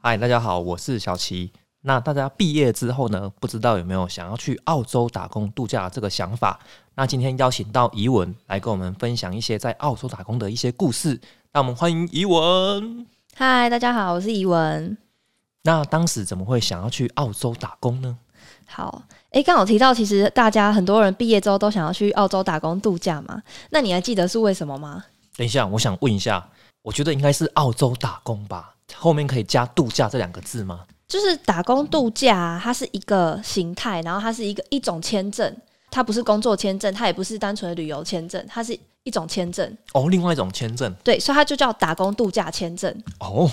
嗨，大家好，我是小齐。那大家毕业之后呢，不知道有没有想要去澳洲打工度假这个想法？那今天邀请到怡文来跟我们分享一些在澳洲打工的一些故事。那我们欢迎怡文。嗨，大家好，我是怡文。那当时怎么会想要去澳洲打工呢？好，诶，刚好提到，其实大家很多人毕业之后都想要去澳洲打工度假嘛。那你还记得是为什么吗？等一下，我想问一下，我觉得应该是澳洲打工吧？后面可以加度假这两个字吗？就是打工度假，它是一个形态，然后它是一个一种签证，它不是工作签证，它也不是单纯的旅游签证，它是一种签证。哦，另外一种签证。对，所以它就叫打工度假签证。哦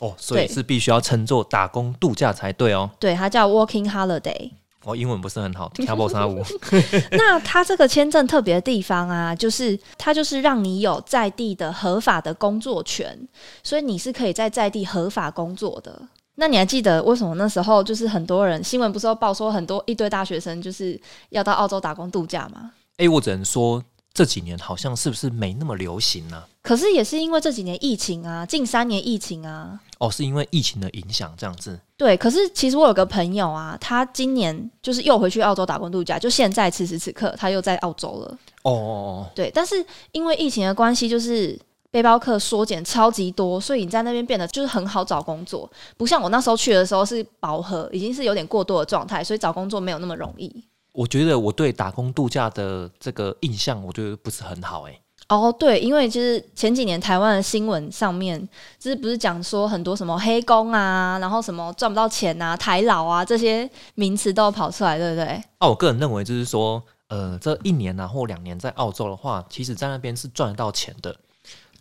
哦，所以是必须要称作打工度假才对哦。对，它叫 Working Holiday。我英文不是很好，跳不三五。那它这个签证特别的地方啊，就是它就是让你有在地的合法的工作权，所以你是可以在在地合法工作的。那你还记得为什么那时候就是很多人新闻不是都报说很多一堆大学生就是要到澳洲打工度假吗？哎，我只能说这几年好像是不是没那么流行呢？可是也是因为这几年疫情啊，近三年疫情啊。哦，是因为疫情的影响这样子。对，可是其实我有个朋友啊，他今年就是又回去澳洲打工度假，就现在此时此刻他又在澳洲了。哦哦哦。对，但是因为疫情的关系，就是。背包客缩减超级多，所以你在那边变得就是很好找工作，不像我那时候去的时候是饱和，已经是有点过多的状态，所以找工作没有那么容易。我觉得我对打工度假的这个印象，我觉得不是很好哎。哦，对，因为就是前几年台湾的新闻上面，就是不是讲说很多什么黑工啊，然后什么赚不到钱啊、台老啊这些名词都跑出来，对不对？那我个人认为就是说，呃，这一年啊或两年在澳洲的话，其实在那边是赚得到钱的。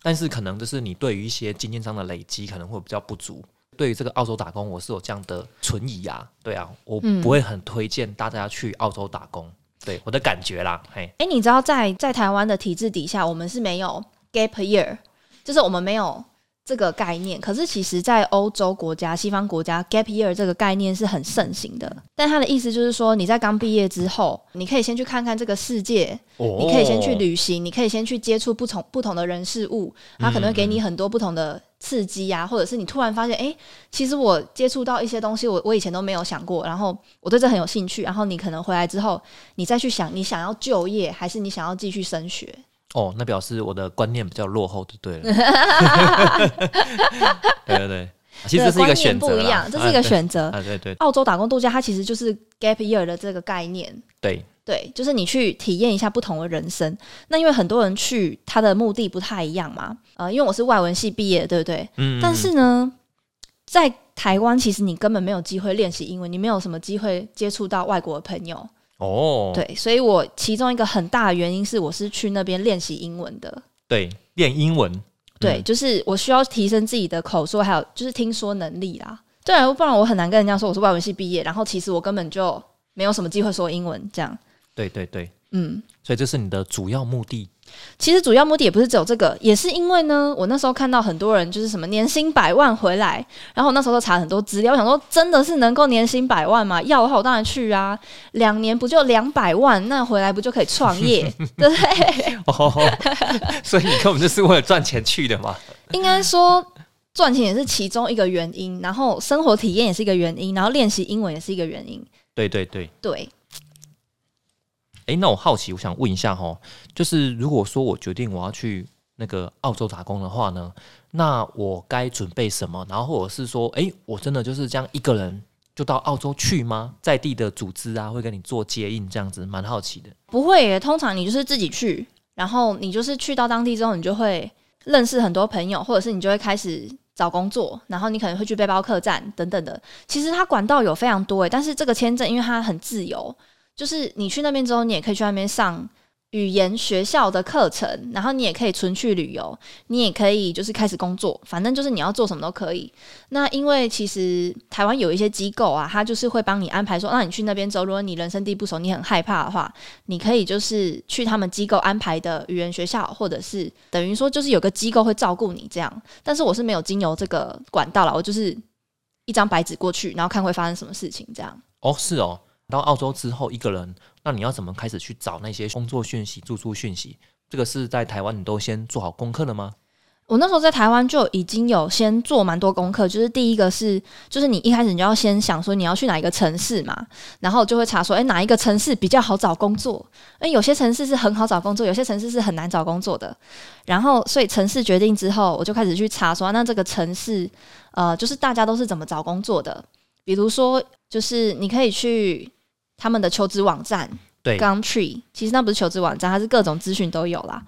但是可能就是你对于一些经验上的累积可能会比较不足。对于这个澳洲打工，我是有这样的存疑啊，对啊，我不会很推荐大家去澳洲打工。对我的感觉啦，嘿，哎，你知道在在台湾的体制底下，我们是没有 gap year，就是我们没有。这个概念，可是其实，在欧洲国家、西方国家，gap year 这个概念是很盛行的。但他的意思就是说，你在刚毕业之后，你可以先去看看这个世界，你可以先去旅行，你可以先去接触不同不同的人事物，他可能会给你很多不同的刺激啊，或者是你突然发现，哎，其实我接触到一些东西，我我以前都没有想过，然后我对这很有兴趣，然后你可能回来之后，你再去想，你想要就业，还是你想要继续升学？哦，那表示我的观念比较落后，就对了。对对对，其实是一个选择，不一样，这是一个选择。啊，对对。澳洲打工度假，它其实就是 gap year 的这个概念。对对，就是你去体验一下不同的人生。那因为很多人去，他的目的不太一样嘛。呃，因为我是外文系毕业，对不对？嗯。但是呢，在台湾，其实你根本没有机会练习英文，你没有什么机会接触到外国的朋友。哦，对，所以我其中一个很大的原因是，我是去那边练习英文的。对，练英文。对，就是我需要提升自己的口说，还有就是听说能力啦。对啊，不然我很难跟人家说我是外文系毕业，然后其实我根本就没有什么机会说英文。这样。对对对，嗯，所以这是你的主要目的。其实主要目的也不是只有这个，也是因为呢，我那时候看到很多人就是什么年薪百万回来，然后我那时候查很多资料，我想说真的是能够年薪百万吗？要的话我当然去啊，两年不就两百万，那回来不就可以创业，对 不对？哦，所以你根本就是为了赚钱去的嘛？应该说赚钱也是其中一个原因，然后生活体验也是一个原因，然后练习英文也是一个原因。对对对对。哎，那我好奇，我想问一下哈，就是如果说我决定我要去那个澳洲打工的话呢，那我该准备什么？然后或者是说，哎，我真的就是这样一个人就到澳洲去吗？在地的组织啊会跟你做接应这样子，蛮好奇的。不会耶，通常你就是自己去，然后你就是去到当地之后，你就会认识很多朋友，或者是你就会开始找工作，然后你可能会去背包客栈等等的。其实它管道有非常多诶，但是这个签证因为它很自由。就是你去那边之后，你也可以去那边上语言学校的课程，然后你也可以纯去旅游，你也可以就是开始工作，反正就是你要做什么都可以。那因为其实台湾有一些机构啊，他就是会帮你安排说，那你去那边之后，如果你人生地不熟，你很害怕的话，你可以就是去他们机构安排的语言学校，或者是等于说就是有个机构会照顾你这样。但是我是没有经由这个管道了，我就是一张白纸过去，然后看会发生什么事情这样。哦，是哦。到澳洲之后，一个人，那你要怎么开始去找那些工作讯息、住宿讯息？这个是在台湾你都先做好功课了吗？我那时候在台湾就已经有先做蛮多功课，就是第一个是，就是你一开始你就要先想说你要去哪一个城市嘛，然后就会查说，哎，哪一个城市比较好找工作？哎，有些城市是很好找工作，有些城市是很难找工作的。然后，所以城市决定之后，我就开始去查说，那这个城市，呃，就是大家都是怎么找工作的？比如说，就是你可以去他们的求职网站，对，Gumtree，其实那不是求职网站，它是各种资讯都有啦。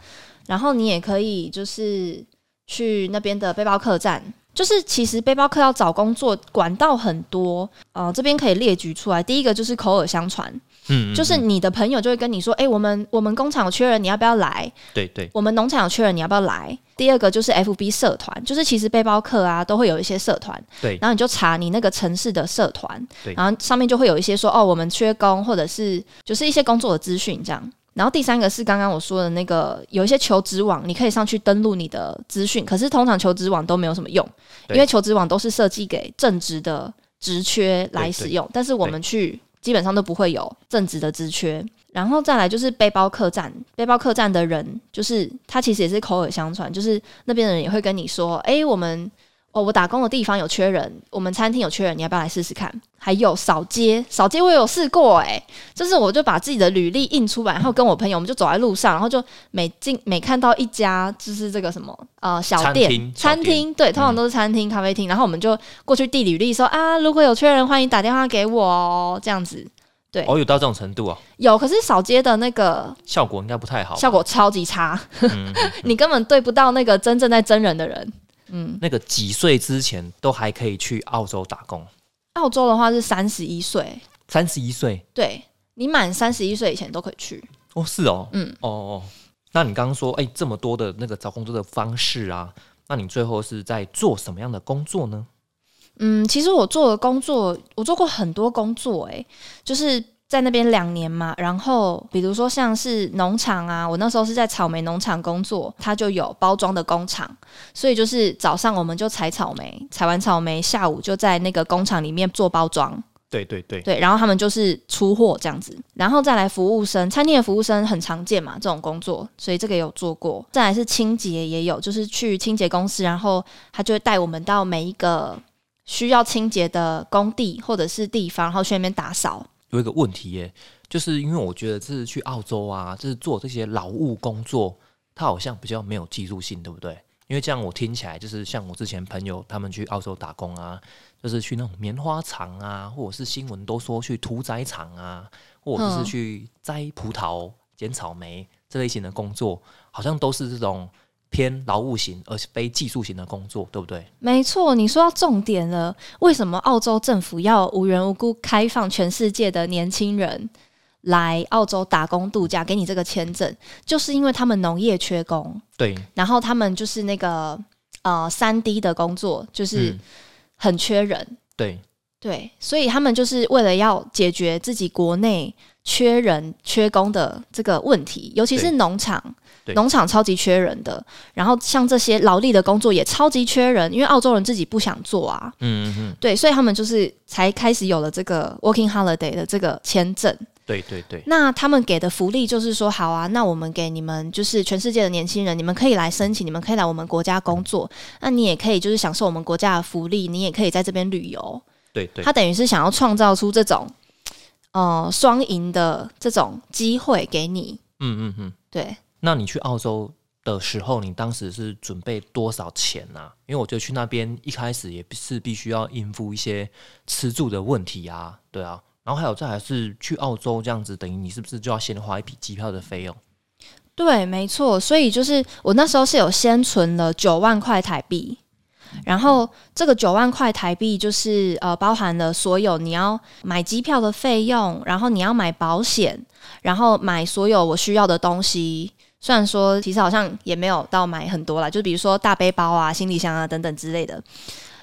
然后你也可以就是。去那边的背包客栈，就是其实背包客要找工作管道很多，呃，这边可以列举出来。第一个就是口耳相传，嗯，就是你的朋友就会跟你说，哎，我们我们工厂有缺人，你要不要来？对对，我们农场有缺人，你要不要来？第二个就是 FB 社团，就是其实背包客啊都会有一些社团，对，然后你就查你那个城市的社团，对，然后上面就会有一些说，哦，我们缺工，或者是就是一些工作的资讯这样。然后第三个是刚刚我说的那个，有一些求职网，你可以上去登录你的资讯。可是通常求职网都没有什么用，因为求职网都是设计给正职的职缺来使用。但是我们去基本上都不会有正职的职缺。然后再来就是背包客栈，背包客栈的人就是他其实也是口耳相传，就是那边的人也会跟你说，哎，我们。哦，我打工的地方有缺人，我们餐厅有缺人，你要不要来试试看？还有扫街，扫街我有试过，哎，就是我就把自己的履历印出来，然后跟我朋友，我们就走在路上，然后就每进每看到一家就是这个什么呃小店餐厅，对，通常都是餐厅咖啡厅，然后我们就过去递履历，说啊，如果有缺人，欢迎打电话给我哦，这样子，对，哦，有到这种程度啊？有，可是扫街的那个效果应该不太好，效果超级差，你根本对不到那个真正在真人的人。嗯，那个几岁之前都还可以去澳洲打工。澳洲的话是三十一岁，三十一岁，对你满三十一岁以前都可以去。哦，是哦，嗯，哦哦，那你刚刚说，哎，这么多的那个找工作的方式啊，那你最后是在做什么样的工作呢？嗯，其实我做的工作，我做过很多工作，哎，就是。在那边两年嘛，然后比如说像是农场啊，我那时候是在草莓农场工作，它就有包装的工厂，所以就是早上我们就采草莓，采完草莓，下午就在那个工厂里面做包装。对对对，对，然后他们就是出货这样子，然后再来服务生，餐厅的服务生很常见嘛，这种工作，所以这个有做过。再来是清洁也有，就是去清洁公司，然后他就会带我们到每一个需要清洁的工地或者是地方，然后去那边打扫。有一个问题耶，就是因为我觉得这是去澳洲啊，就是做这些劳务工作，它好像比较没有技术性，对不对？因为这样我听起来就是像我之前朋友他们去澳洲打工啊，就是去那种棉花厂啊，或者是新闻都说去屠宰场啊，或者是去摘葡萄、捡草莓这类型的工作，好像都是这种。偏劳务型，而非技术型的工作，对不对？没错，你说到重点了。为什么澳洲政府要无缘无故开放全世界的年轻人来澳洲打工度假，给你这个签证？就是因为他们农业缺工，对。然后他们就是那个呃三 D 的工作，就是很缺人，对对。所以他们就是为了要解决自己国内缺人缺工的这个问题，尤其是农场。农场超级缺人的，然后像这些劳力的工作也超级缺人，因为澳洲人自己不想做啊。嗯嗯，对，所以他们就是才开始有了这个 working holiday 的这个签证。对对对。那他们给的福利就是说，好啊，那我们给你们就是全世界的年轻人，你们可以来申请，你们可以来我们国家工作，那你也可以就是享受我们国家的福利，你也可以在这边旅游。对对。他等于是想要创造出这种呃双赢的这种机会给你。嗯嗯嗯，对。那你去澳洲的时候，你当时是准备多少钱呢？因为我觉得去那边一开始也是必须要应付一些吃住的问题啊，对啊。然后还有再还是去澳洲这样子，等于你是不是就要先花一笔机票的费用？对，没错。所以就是我那时候是有先存了九万块台币，然后这个九万块台币就是呃包含了所有你要买机票的费用，然后你要买保险，然后买所有我需要的东西。虽然说，其实好像也没有到买很多啦，就比如说大背包啊、行李箱啊等等之类的，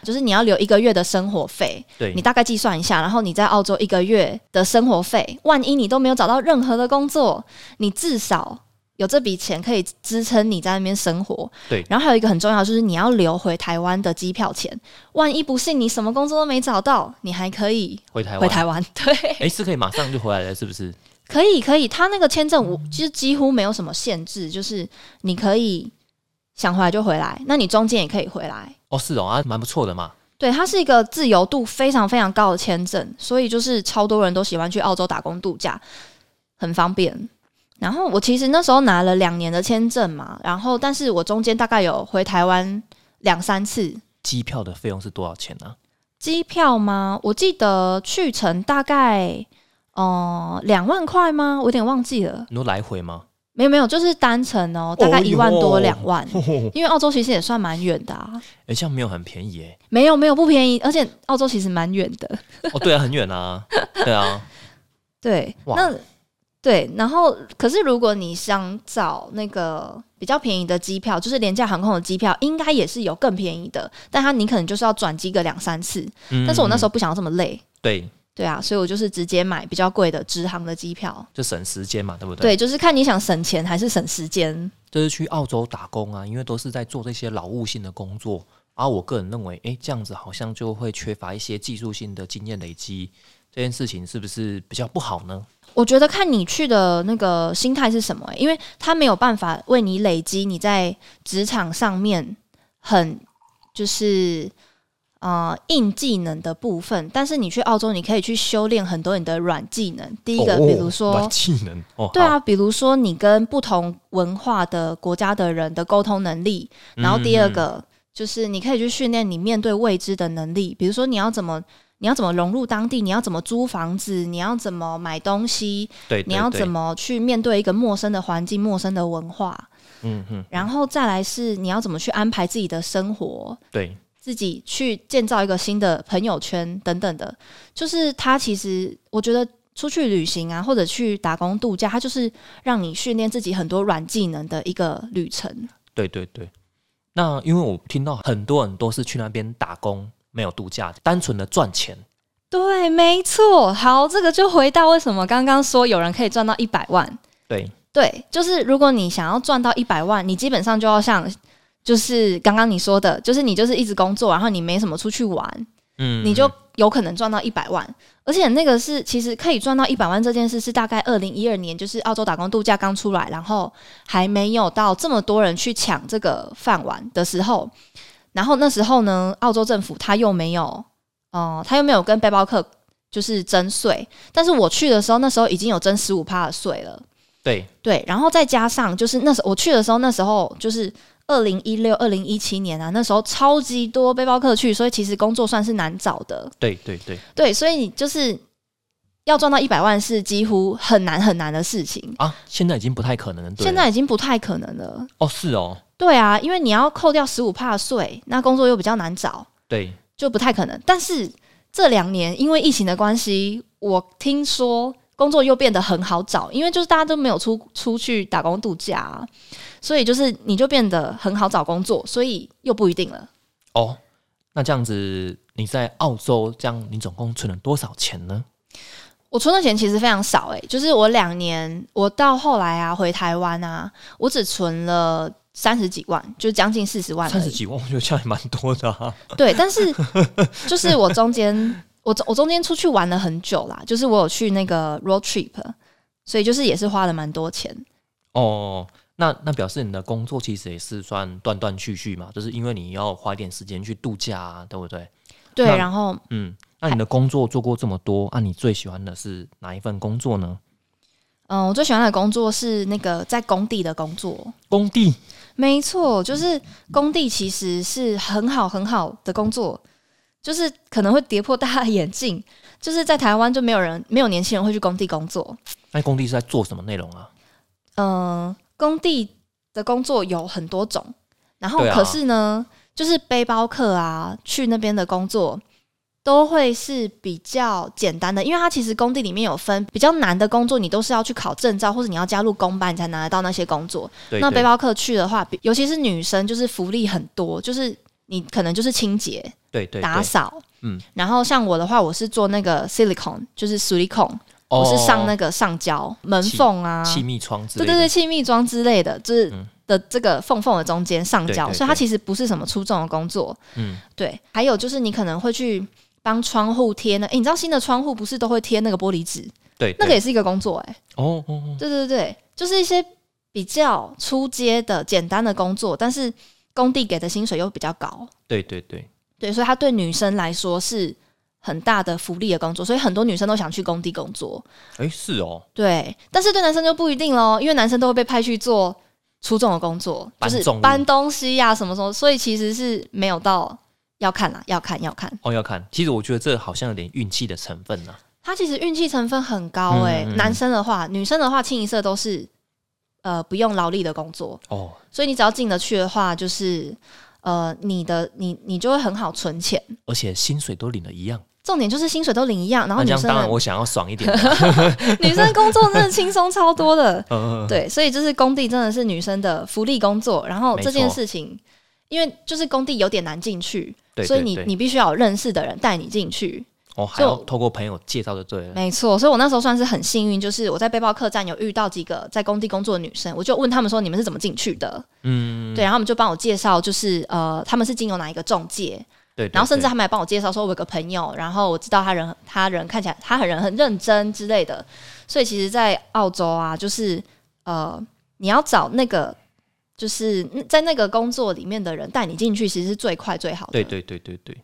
就是你要留一个月的生活费，对你大概计算一下，然后你在澳洲一个月的生活费，万一你都没有找到任何的工作，你至少有这笔钱可以支撑你在那边生活。对，然后还有一个很重要，就是你要留回台湾的机票钱，万一不幸你什么工作都没找到，你还可以回台湾。回台湾，对，哎，是可以马上就回来了，是不是？可以可以，他那个签证我其实几乎没有什么限制，就是你可以想回来就回来，那你中间也可以回来。哦，是哦，啊，蛮不错的嘛。对，它是一个自由度非常非常高的签证，所以就是超多人都喜欢去澳洲打工度假，很方便。然后我其实那时候拿了两年的签证嘛，然后但是我中间大概有回台湾两三次。机票的费用是多少钱呢？机票吗？我记得去程大概哦两万块吗？我有点忘记了。你说来回吗？没有没有，就是单程哦，大概一万多两万，因为澳洲其实也算蛮远的啊。哎、这样没有很便宜哎。没有没有不便宜，而且澳洲其实蛮远的。哦，对啊，很远啊。对啊，对，那对，然后可是如果你想找那个比较便宜的机票，就是廉价航空的机票，应该也是有更便宜的，但它你可能就是要转机个两三次。嗯但是我那时候候不想要这么累，对，对啊，所以我就是直接买比较贵的直航的机票。就省时间嘛，对不对？对，就是看你想省钱还是省时间。就是去澳洲打工啊，因为都是在做这些劳务性的工作。而、我个人认为，哎、这样子好像就会缺乏一些技术性的经验累积，这件事情是不是比较不好呢？我觉得看你去的那个心态是什么、欸因为他没有办法为你累积你在职场上面很就是呃硬技能的部分，但是你去澳洲，你可以去修炼很多你的软技能。第一个，哦比如说软，技能哦，对啊，比如说你跟不同文化的国家的人的沟通能力，然后第二嗯，个就是你可以去训练你面对未知的能力，比如说你要怎么。你要怎么融入当地？你要怎么租房子？你要怎么买东西？对，你要怎？么去面对一个陌生的环境、陌生的文化？嗯嗯，然后再来是你要怎么去安排自己的生活，对，自己去建造一个新的朋友圈等等的。就是它其实我觉得出去旅行啊，或者去打工度假，它就是让你训练自己很多软技能的一个旅程。对对对。那因为我听到很多人都是去那边打工，没有度假，单纯的赚钱。对，没错。好，这个就回到为什么刚刚说有人可以赚到一百万。对，对，就是如果你想要赚到一百万，你基本上就要像，就是刚刚你说的，就是你就是一直工作，然后你没什么出去玩，嗯，你就有可能赚到一百万。而且那个是其实可以赚到一百万这件事，是大概二零一二年，就是澳洲打工度假刚出来，然后还没有到这么多人去抢这个饭碗的时候。然后那时候呢，澳洲政府他又没有，哦、他又没有跟背包客就是征税，但是我去的时候，那时候已经有征十五趴的税了。对，对，然后再加上就是那时候我去的时候，那时候就是二零一六、二零一七年啊，那时候超级多背包客去，所以其实工作算是难找的。对对对，对，所以你就是要赚到一百万是几乎很难很难的事情，啊，现在已经不太可能了。对现在已经不太可能了。哦，是哦，对啊，因为你要扣掉十五帕税，那工作又比较难找，对，就不太可能。但是这两年因为疫情的关系，我听说工作又变得很好找，因为就是大家都没有出出去打工度假、啊，所以就是你就变得很好找工作，所以又不一定了。哦，那这样子你在澳洲这样，你总共存了多少钱呢？我存的钱其实非常少、欸，就是我两年，我到后来啊回台湾啊，我只存了三十几万，就将近四十万。三十几万，我觉得这样也蛮多的啊。对，但是就是我中间，我我中间出去玩了很久啦，就是我有去那个 road trip，所以就是也是花了蛮多钱。哦，那那表示你的工作其实也是算断断续续嘛，就是因为你要花一点时间去度假啊，对不对？对，然后嗯，那你的工作做过这么多，啊，你最喜欢的是哪一份工作呢？嗯，我最喜欢的工作是那个在工地的工作。工地没错，就是工地其实是很好很好的工作，就是可能会跌破大家的眼镜，就是在台湾就没有人没有年轻人会去工地工作。那工地是在做什么内容啊？嗯，工地的工作有很多种，然后可是呢，就是背包客啊，去那边的工作都会是比较简单的，因为它其实工地里面有分比较难的工作，你都是要去考证照，或者你要加入公班你才拿得到那些工作。对，对。那背包客去的话，尤其是女生，就是福利很多，就是你可能就是清洁、对对对，打扫，嗯，然后像我的话，我是做那个 silicone，就是 silicone，、我是上那个个上胶门缝啊，哦气密窗之类的。对对对，气密装之类的，就是嗯。的这个缝缝的中间上胶，所以它其实不是什么出众的工作。嗯，对，还有就是你可能会去帮窗户贴呢。诶，你知道新的窗户不是都会贴那个玻璃纸？对，那个也是一个工作哎、哦哦哦，对对对，就是一些比较出街的简单的工作，但是工地给的薪水又比较高，对对对，对，所以他对女生来说是很大的福利的工作，所以很多女生都想去工地工作。哎是哦，对，但是对男生就不一定喽，因为男生都会被派去做出众的工作，就是搬东西呀、什么什么，所以其实是没有到要看啦，要看要看。哦要看。其实我觉得这好像有点运气的成分呢、他其实运气成分很高诶、嗯嗯嗯男生的话，女生的话清一色都是呃不用劳力的工作，哦，所以你只要进得去的话，就是呃你的你你就会很好存钱。而且薪水都领的一样。重点就是薪水都领一样，然后女生当然我想要爽一点。女生工作真的轻松超多的。嗯，对，所以就是工地真的是女生的福利工作。然后这件事情，因为就是工地有点难进去，对，所以你你必须要有认识的人带你进去。哦还要就透过朋友介绍就对了。没错，所以我那时候算是很幸运，就是我在背包客栈有遇到几个在工地工作的女生，我就问他们说你们是怎么进去的？嗯，对，然后他们就帮我介绍，就是呃他们是经由哪一个中介，对，对然后甚至对他们还帮我介绍说我有个朋友，然后我知道他人他人看起来他很人很认真之类的，所以其实，在澳洲啊，就是呃你要找那个。就是嗯在那个工作里面的人带你进去，其实是最快最好的。对对对对对，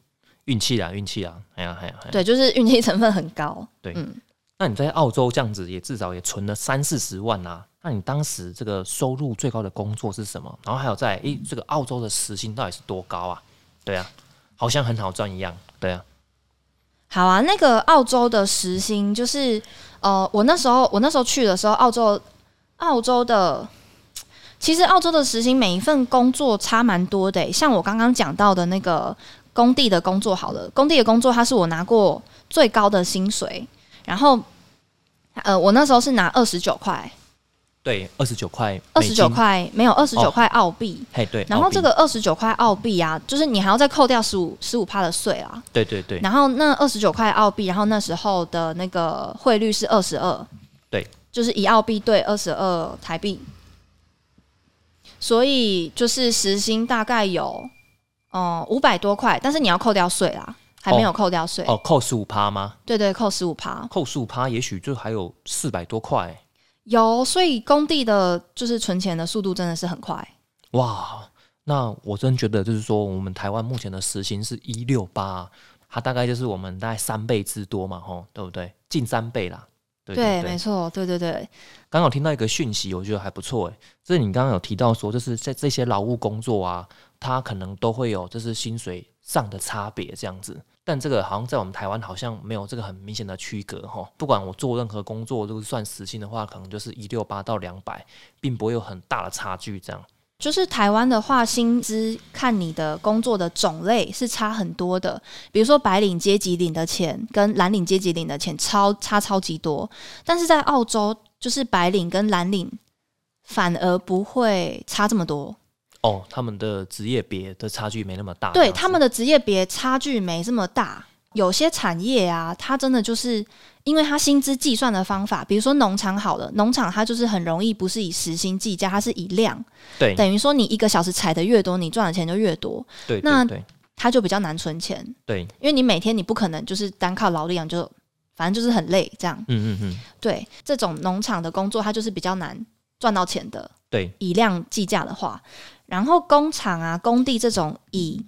运气啊运气啊，哎呀哎呀，哎呀对，就是运气成分很高。对嗯，那你在澳洲这样子也至少也存了三四十万啊，那你当时这个收入最高的工作是什么？然后还有在诶、这个澳洲的时薪到底是多高啊？对啊，好像很好赚一样。对啊，好啊，那个澳洲的时薪就是，呃，我那时候我那时候去的时候，澳洲澳洲的，其实澳洲的时薪每一份工作差蛮多的欸、像我刚刚讲到的那个工地的工作，好了，工地的工作它是我拿过最高的薪水，然后，呃，我那时候是拿二十九块，对，二十九块，二十九，块没有二十九哦块澳币。嘿对，然后这个二十九块澳币啊，就是你还要再扣掉十五十五趴的税啊，对对对。然后那二十九块澳币，然后那时候的那个汇率是二十二，对，就是一澳币兑二十二台币，所以就是时薪大概有哦五百多块，但是你要扣掉税啦，还没有扣掉税，哦，扣十五趴吗？对对，扣十五趴，扣十五趴，也许就还有四百多块。有，所以工地的就是存钱的速度真的是很快，哇，那我真觉得就是说，我们台湾目前的时薪是一六八，它大概就是我们大概三倍之多嘛，吼，对不对？近三倍啦。对没错，对对对，刚好听到一个讯息，我觉得还不错诶。就是你刚刚有提到说，就是在这些劳务工作啊，它可能都会有就是薪水上的差别这样子。但这个好像在我们台湾好像没有这个很明显的区隔哈。不管我做任何工作，如果算时薪的话，可能就是一六八到两百，并不会有很大的差距这样。就是台湾的话，薪资看你的工作的种类是差很多的。比如说白领阶级领的钱跟蓝领阶级领的钱超差超级多，但是在澳洲，就是白领跟蓝领反而不会差这么多。哦，他们的职业别的差距没那么大。对他们的职业别差距没这么大。有些产业啊，它真的就是因为它薪资计算的方法，比如说农场好了，农场它就是很容易不是以时薪计价，它是以量，对。等于说你一个小时采的越多，你赚的钱就越多。对。那它就比较难存钱，对，因为你每天你不可能就是单靠劳力养就，反正就是很累这样。嗯嗯嗯，对，这种农场的工作它就是比较难赚到钱的，对。以量计价的话，然后工厂啊、工地这种以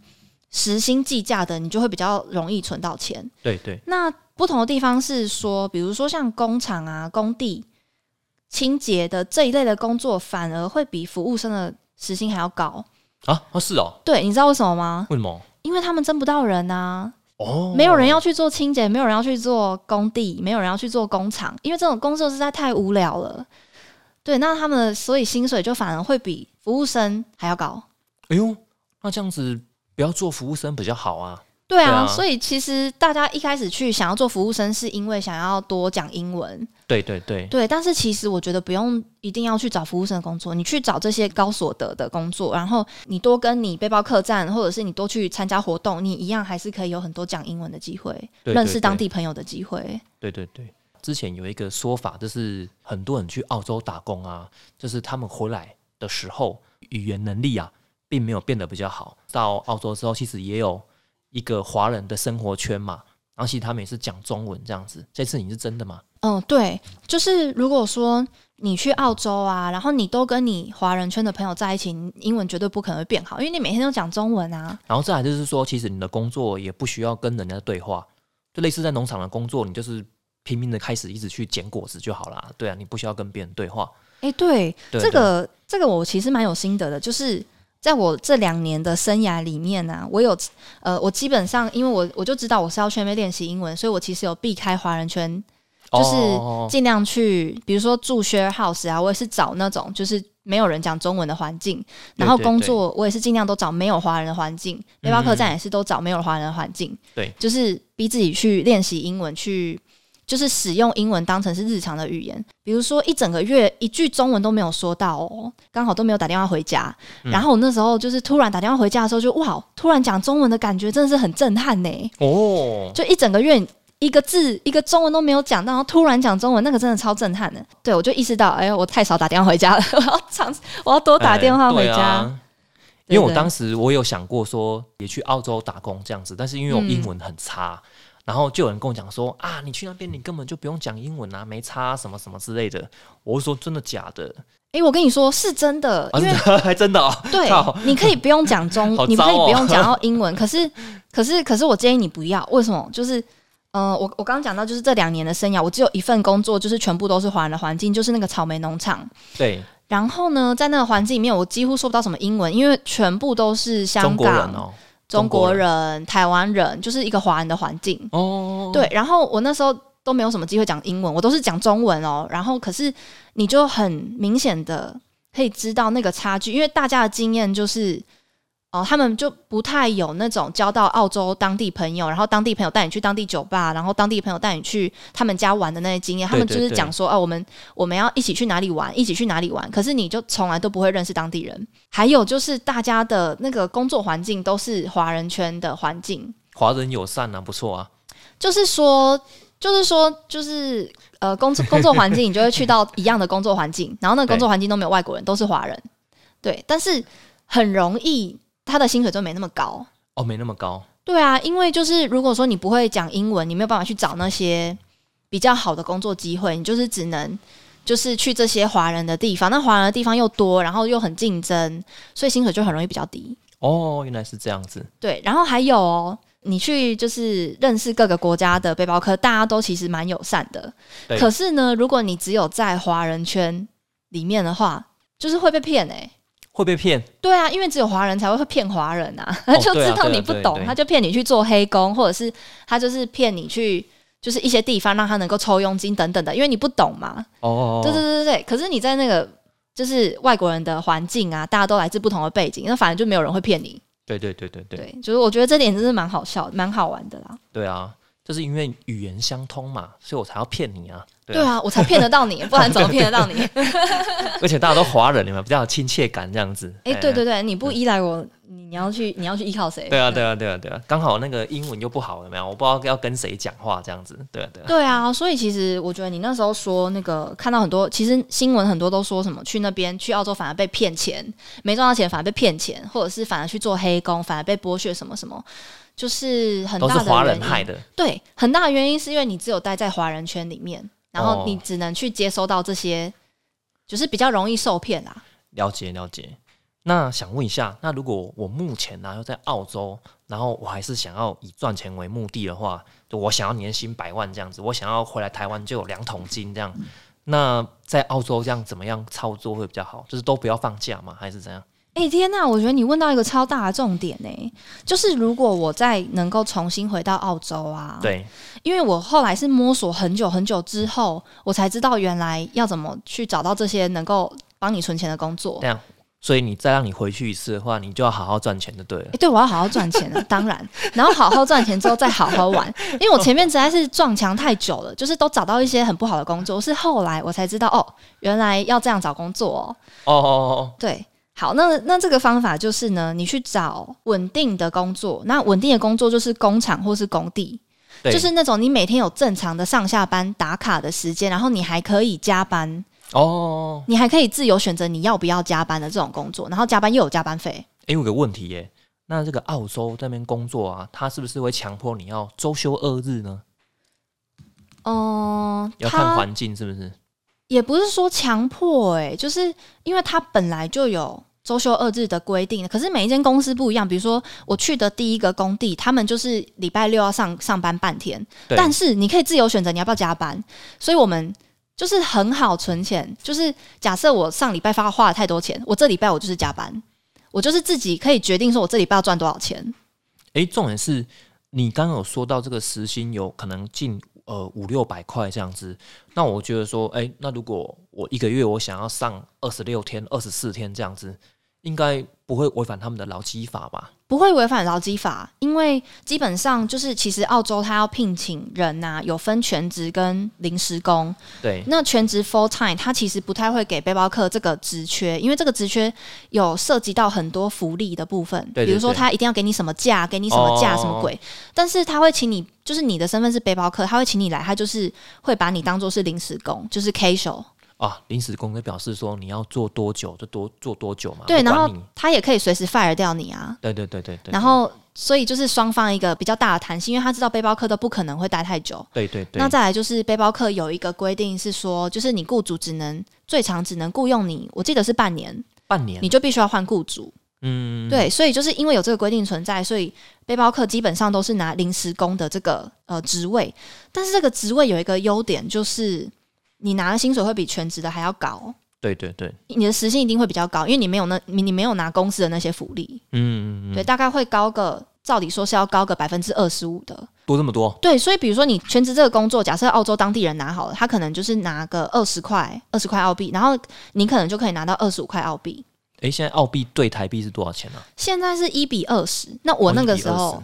时薪计价的，你就会比较容易存到钱。对对那不同的地方是说，比如说像工厂啊、工地、清洁的这一类的工作，反而会比服务生的时薪还要高。啊哦是哦，对，你知道为什么吗？为什么？因为他们争不到人啊。哦，没有人要去做清洁，没有人要去做工地，没有人要去做工厂，因为这种工作实在太无聊了。对，那他们的所以薪水就反而会比服务生还要高。哎呦，那这样子不要做服务生比较好啊。对啊，所以其实大家一开始去想要做服务生，是因为想要多讲英文。对对对，对，但是其实我觉得不用一定要去找服务生的工作，你去找这些高所得的工作，然后你多跟你背包客栈，或者是你多去参加活动，你一样还是可以有很多讲英文的机会，对认识当地朋友的机会。对对对，之前有一个说法，就是很多人去澳洲打工啊，就是他们回来的时候语言能力啊，并没有变得比较好。到澳洲之后，其实也有一个华人的生活圈嘛，然后其实他们也是讲中文这样子。这次你是真的吗？嗯，对，就是如果说你去澳洲啊，然后你都跟你华人圈的朋友在一起，你英文绝对不可能会变好，因为你每天都讲中文啊。然后再来就是说，其实你的工作也不需要跟人家对话，就类似在农场的工作，你就是拼命的开始一直去捡果子就好啦。对啊，你不需要跟别人对话。哎，对，对这个这个我其实蛮有心得的，就是在我这两年的生涯里面呢、我有呃，我基本上因为我我就知道我是要去那边练习英文，所以我其实有避开华人圈，就是哦。尽量去，比如说住 share house 啊，我也是找那种就是没有人讲中文的环境，然后工作我也是尽量都找没有华人的环境，背包客栈也是都找没有华人的环境，对，就是逼自己去练习英文，去就是使用英文当成是日常的语言，比如说一整个月一句中文都没有说到哦，刚好都没有打电话回家，嗯。然后我那时候就是突然打电话回家的时候就哇，突然讲中文的感觉真的是很震撼呢，哦，就一整个月一个字一个中文都没有讲到，然后突然讲中文，那个真的超震撼的。对我就意识到，哎，我太少打电话回家了，我要尝试，我要多打电话回家。因为我当时我有想过说也去澳洲打工这样子，但是因为我嗯英文很差，然后就有人跟我讲说啊，你去那边你根本就不用讲英文啊，没差什么什么之类的。我就说真的假的？哎，我跟你说是真的，啊，因为还 真的哦。对，你可以不用讲中，好你可以不用讲到英文，可是，可是，可是，我建议你不要。为什么？就是，呃，我我刚刚讲到，就是这两年的生涯，我只有一份工作，就是全部都是华人的环境，就是那个草莓农场。对，然后呢，在那个环境里面，我几乎说不到什么英文，因为全部都是香中国人港、哦，中国人、台湾人，就是一个华人的环境。哦，对，然后我那时候都没有什么机会讲英文，我都是讲中文哦。然后可是你就很明显的可以知道那个差距，因为大家的经验就是。哦，他们就不太有那种交到澳洲当地朋友，然后当地朋友带你去当地酒吧，然后当地朋友带你去他们家玩的那些经验。他们就是讲说，哦，我们我们要一起去哪里玩，一起去哪里玩。可是你就从来都不会认识当地人。还有就是大家的那个工作环境都是华人圈的环境，华人友善啊，不错啊。就是说，就是说，就是呃，工作工作环境，你就会去到一样的工作环境，然后那个工作环境都没有外国人，都是华人，对，但是很容易他的薪水就没那么高。哦，没那么高。对啊，因为就是如果说你不会讲英文，你没有办法去找那些比较好的工作机会，你就是只能就是去这些华人的地方，那华人的地方又多，然后又很竞争，所以薪水就很容易比较低。哦，原来是这样子。对，然后还有哦，你去就是认识各个国家的背包客，大家都其实蛮友善的。可是呢，如果你只有在华人圈里面的话，就是会被骗哎、会被骗对啊，因为只有华人才会会骗华人啊，他 就知道你不懂，他就骗你去做黑工，或者是他就是骗你去就是一些地方让他能够抽佣金等等的，因为你不懂嘛。哦。对对对对对。可是你在那个就是外国人的环境啊，大家都来自不同的背景，那反正就没有人会骗你。对对对对对对，就是我觉得这点真是蛮好笑、蛮好玩的啦。对啊，就是因为语言相通嘛，所以我才要骗你啊。对对啊，我才骗得到你，不然怎么骗得到你？而且大家都华人，你们比较有亲切感这样子。哎、对对对，你不依赖我，你你要去你要去依靠谁？对啊，对啊，对啊，对啊，刚好那个英文又不好，有没有？我不知道要跟谁讲话这样子。对啊，对啊，对啊，所以其实我觉得你那时候说那个看到很多，其实新闻很多都说什么去那边去澳洲反而被骗钱，没赚到钱反而被骗钱，或者是反而去做黑工，反而被剥削什么什么，就是很大的都是人原因害的。对，很大的原因是因为你只有待在华人圈里面，然后哦你只能去接收到这些，就是比较容易受骗啦。了解了解。那想问一下，那如果我目前呢、又在澳洲，然后我还是想要以赚钱为目的的话，就我想要年薪百万这样子，我想要回来台湾就有两桶金这样。那在澳洲这样怎么样操作会比较好？就是都不要放假吗？还是怎样？哎、天呐！我觉得你问到一个超大的重点呢、就是如果我再能够重新回到澳洲啊，，对，因为我后来是摸索很久很久之后，我才知道原来要怎么去找到这些能够帮你存钱的工作。这样。所以你再让你回去一次的话，你就要好好赚钱就对了哎、。对，我要好好赚钱了，当然，然后好好赚钱之后再好好玩，因为我前面实在是撞墙太久了，就是都找到一些很不好的工作，是后来我才知道哦，原来要这样找工作哦。哦哦哦，对，好，那那这个方法就是呢，你去找稳定的工作，那稳定的工作就是工厂或是工地，就是那种你每天有正常的上下班打卡的时间，然后你还可以加班，哦。你还可以自由选择你要不要加班的这种工作，然后加班又有加班费。诶，我有个问题耶，那这个澳洲这边工作啊，他是不是会强迫你要周休二日呢？哦，要看环境是不是？也不是说强迫，哎，就是因为他本来就有周休二日的规定，可是每一间公司不一样。比如说我去的第一个工地，他们就是礼拜六要上上班半天，但是你可以自由选择你要不要加班，所以我们就是很好存钱。就是假设我上礼拜发花了太多钱，我这礼拜我就是加班，我就是自己可以决定说我这礼拜要赚多少钱。诶，重点是你刚刚有说到这个时薪有可能近呃五六百块这样子，那我觉得说，诶，那如果我一个月我想要上二十六天、二十四天这样子，应该不会违反他们的劳基法吧？不会违反劳基法，因为基本上就是其实澳洲他要聘请人呐、有分全职跟临时工。对，那全职 full time，他其实不太会给背包客这个职缺，因为这个职缺有涉及到很多福利的部分，对对比如说他一定要给你什么假，给你什么假，哦什么鬼。但是他会请你，就是你的身份是背包客，他会请你来，他就是会把你当做是临时工，就是 casual。啊，临时工就表示说你要做多久就多做多久嘛，对，然后他也可以随时 fire 掉你啊。对对对对对，然后，所以就是双方一个比较大的弹性，因为他知道背包客都不可能会待太久。对对对，那再来就是背包客有一个规定是说，就是你雇主只能最长只能雇佣你，我记得是半年，半年你就必须要换雇主。嗯，对，所以就是因为有这个规定存在，所以背包客基本上都是拿临时工的这个呃职位。但是这个职位有一个优点，就是你拿的薪水会比全职的还要高，对对对，你的时薪一定会比较高，因为你没有那你你没有拿公司的那些福利，嗯嗯嗯，对，大概会高个。照理说是要高个百分之二十五的，多这么多，对，所以比如说你全职这个工作，假设澳洲当地人拿好了，他可能就是拿个二十块，二十块澳币，然后你可能就可以拿到二十五块澳币。诶，现在澳币对台币是多少钱呢、现在是一比二十，那我那个时候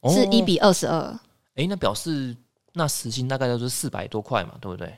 哦是一，比二十二，诶，那表示那时薪大概就是四百多块嘛，对不对？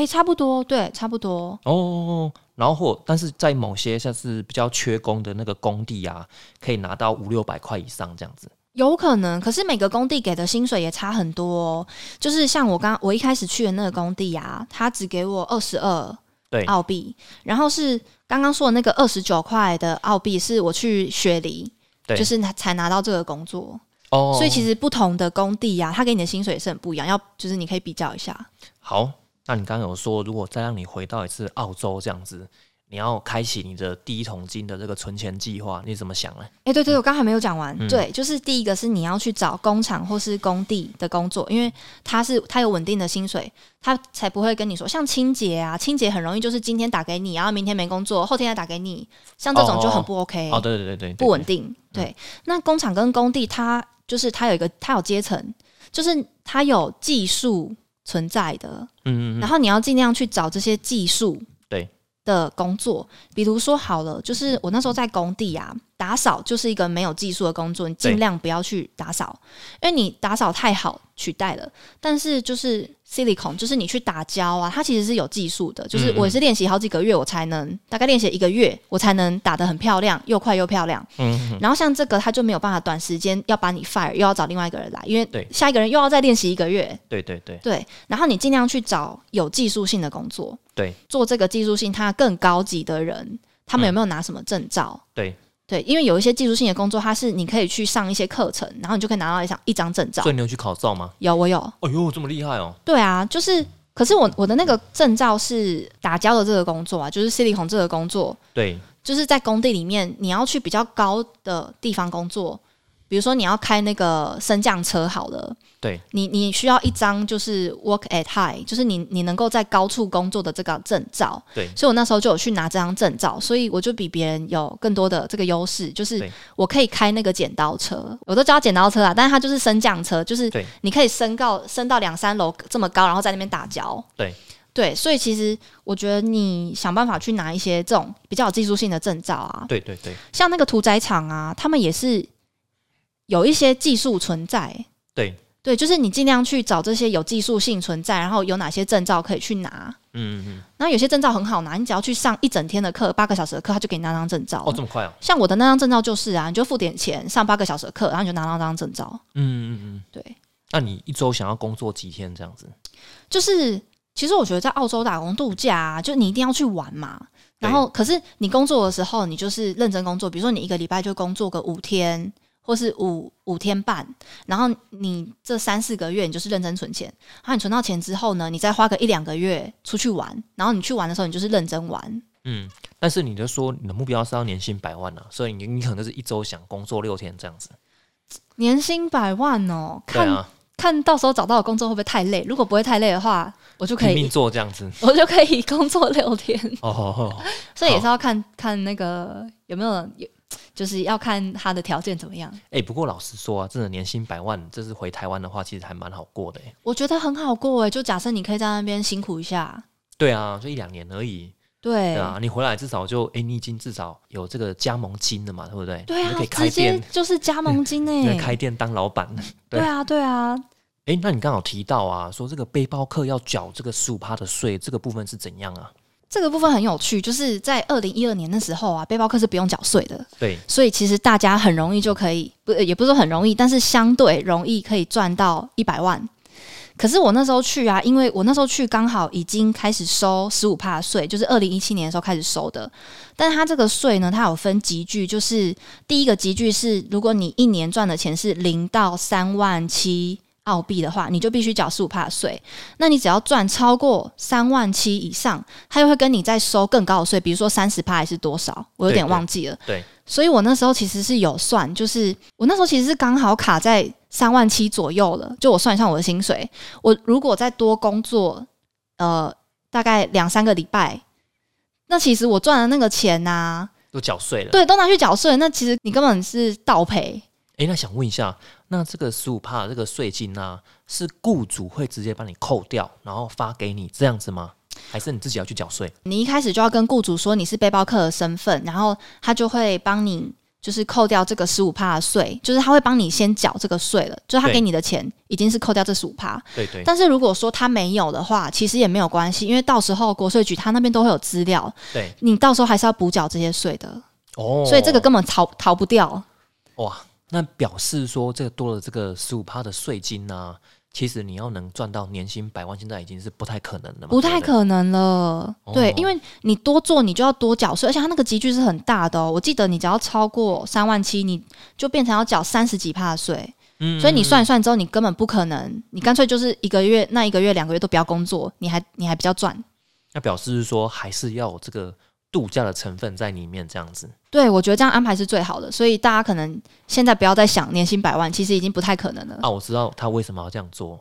哎，差不多，对，差不多。哦，然后或但是在某些像是比较缺工的那个工地啊，可以拿到五六百块以上这样子。有可能，可是每个工地给的薪水也差很多哦。就是像我刚我一开始去的那个工地啊，他只给我二十二对澳币，然后是刚刚说的那个二十九块的澳币，是我去雪梨，对就是拿才拿到这个工作。哦，所以其实不同的工地啊，他给你的薪水也是很不一样，要就是你可以比较一下。好，那你刚刚有说，如果再让你回到一次澳洲这样子，你要开启你的第一桶金的这个存钱计划，你怎么想呢？哎、对对，我刚还没有讲完。嗯对，就是第一个是你要去找工厂或是工地的工作，因为他是他有稳定的薪水，他才不会跟你说像清洁啊，清洁很容易就是今天打给你，然后明天没工作，后天再打给你，像这种就很不 OK，、哦，对对对对，对不稳。定。对，那工厂跟工地它就是它有一个它有阶层，就是它有技术存在的，嗯嗯嗯，然后你要尽量去找这些技术对。的工作，比如说好了，就是我那时候在工地啊，打扫就是一个没有技术的工作，你尽量不要去打扫，因为你打扫太好取代了。但是就是 silicon，就是你去打胶啊，它其实是有技术的，就是我也是练习好几个月，我才能大概练习一个月，我才能打得很漂亮，又快又漂亮。嗯嗯然后像这个，他就没有办法短时间要把你 fire，又要找另外一个人来，因为对。下一个人又要再练习一个月，对对对。对，然后你尽量去找有技术性的工作，对，做这个技术性它更高级的人，他们有没有拿什么证照？对，对，因为有一些技术性的工作，它是你可以去上一些课程，然后你就可以拿到一张一张证照所。以你有去考照吗？有，我有，哎呦，这么厉害哦！对啊，就是，可是我我的那个证照是打胶的这个工作啊，就是 C 力孔这个工作，对就是在工地里面，你要去比较高的地方工作，比如说你要开那个升降车好了，对，你你需要一张就是 work at high，就是你你能够在高处工作的这个证照。对。所以我那时候就有去拿这张证照，所以我就比别人有更多的这个优势，就是我可以开那个剪刀车，我都叫它剪刀车啊，但是它就是升降车，就是你可以升到升到两三楼这么高，然后在那边打胶。对。对，所以其实我觉得你想办法去拿一些这种比较有技术性的证照啊，对对对。像那个屠宰场啊，他们也是有一些技术存在。对，对，就是你尽量去找这些有技术性存在，然后有哪些证照可以去拿。嗯嗯嗯，然后有些证照很好拿，你只要去上一整天的课，八个小时的课，他就给你拿张证照。哦，这么快啊！像我的那张证照就是啊，你就付点钱上八个小时的课，然后你就拿到那张证照。嗯嗯嗯，对，那你一周想要工作几天这样子？就是其实我觉得在澳洲打工度假、啊，就你一定要去玩嘛。然后，可是你工作的时候，你就是认真工作。比如说，你一个礼拜就工作个五天，或是五五天半，然后你这三四个月你就是认真存钱，然后你存到钱之后呢，你再花个一两个月出去玩，然后你去玩的时候你就是认真玩。嗯，但是你就说你的目标是要年薪百万啊、所以你你可能就是一周想工作六天这样子。年薪百万哦，看、对啊，看到时候找到的工作会不会太累？如果不会太累的话，我就可拼命以做这样子。我就可以工作六天。哦哦哦，所以也是要看看那个有没有有，就是要看他的条件怎么样。哎、不过老实说啊，真的年薪百万，这是回台湾的话，其实还蛮好过的、欸。我觉得很好过诶，就假设你可以在那边辛苦一下，对啊，就一两年而已。对对啊，你回来至少就哎、你已经至少有这个加盟金了嘛，对不对？对啊你就可以，开直接店，就是加盟金你可以诶。开店当老板。对啊，对啊，哎、那你刚好提到啊，说这个背包客要缴这个十五趴的税，这个部分是怎样啊？这个部分很有趣，就是在二零一二年的时候啊，背包客是不用缴税的，对，所以其实大家很容易就可以，不也不是说很容易，但是相对容易可以赚到一百万。可是我那时候去啊，因为我那时候去刚好已经开始收十五帕税，就是二零一七年的时候开始收的。但是它这个税呢，它有分级距，就是第一个级距是，如果你一年赚的钱是零到三万七澳币的话，你就必须缴十五帕税。那你只要赚超过三万七以上，他又会跟你再收更高的税，比如说三十帕还是多少，我有点忘记了。对，所以我那时候其实是有算，就是我那时候其实是刚好卡在三万七左右了。就我算一算我的薪水，我如果再多工作呃大概两三个礼拜，那其实我赚的那个钱呐、都缴税了。对，都拿去缴税，那其实你根本是倒赔。哎、那想问一下，那这个十五帕这个税金呢、是雇主会直接帮你扣掉，然后发给你这样子吗？还是你自己要去缴税？你一开始就要跟雇主说你是背包客的身份，然后他就会帮你就是扣掉这个十五帕的税，就是他会帮你先缴这个税了，就是他给你的钱已经是扣掉这十五帕。对对，但是如果说他没有的话，其实也没有关系，因为到时候国税局他那边都会有资料，对你到时候还是要补缴这些税的，哦，所以这个根本逃逃不掉。哇，那表示说这个多了这个十五趴的税金呢、其实你要能赚到年薪百万，现在已经是不太可能了嘛，不太可能了，对哦，因为你多做你就要多缴税，而且它那个集聚是很大的哦。我记得你只要超过三万七，你就变成要缴三十几趴的税，嗯。所以你算一算之后，你根本不可能，你干脆就是一个月那一个月两个月都不要工作，你还你还比较赚。那表示是说还是要这个度假的成分在里面，这样子。对，我觉得这样安排是最好的，所以大家可能现在不要再想年薪百万，其实已经不太可能了。啊，我知道他为什么要这样做，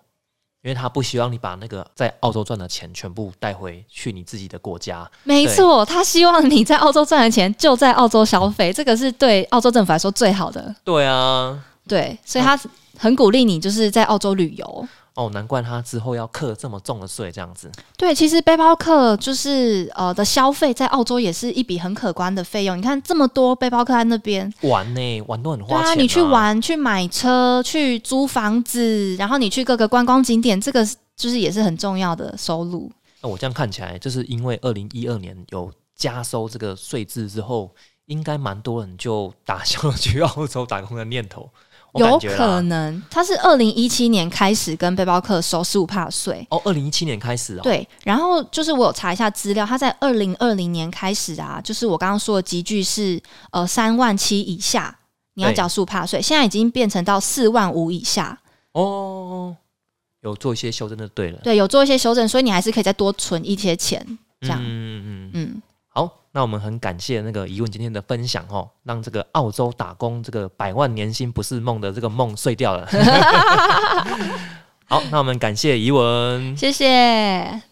因为他不希望你把那个在澳洲赚的钱全部带回去你自己的国家。没错，他希望你在澳洲赚的钱就在澳洲消费，这个是对澳洲政府来说最好的。对啊，对，所以他很鼓励你就是在澳洲旅游。哦，难怪他之后要课这么重的税，这样子。对，其实背包客就是呃的消费在澳洲也是一笔很可观的费用。你看这么多背包客在那边，玩呢、玩都很花钱、啊，你去，玩、去买车、去租房子，然后你去各个观光景点，这个就是也是很重要的收入。那我这样看起来，就是因为二零一二年有加收这个税制之后，应该蛮多人就打消了去澳洲打工的念头。我有可能，他是二零一七年开始跟背包客收十五帕税，哦，二零一七年开始哦，对，然后就是我有查一下资料，他在二零二零年开始啊，就是我刚刚说的集聚是呃三万七以下，你要对缴十五帕税，现在已经变成到四万五以下，哦，有做一些修正就对了。对，有做一些修正，所以你还是可以再多存一些钱，这样，嗯嗯嗯。嗯，好，那我们很感谢那个疑问今天的分享哦，让这个澳洲打工这个百万年薪不是梦的这个梦碎掉了。好，那我们感谢疑文。谢谢。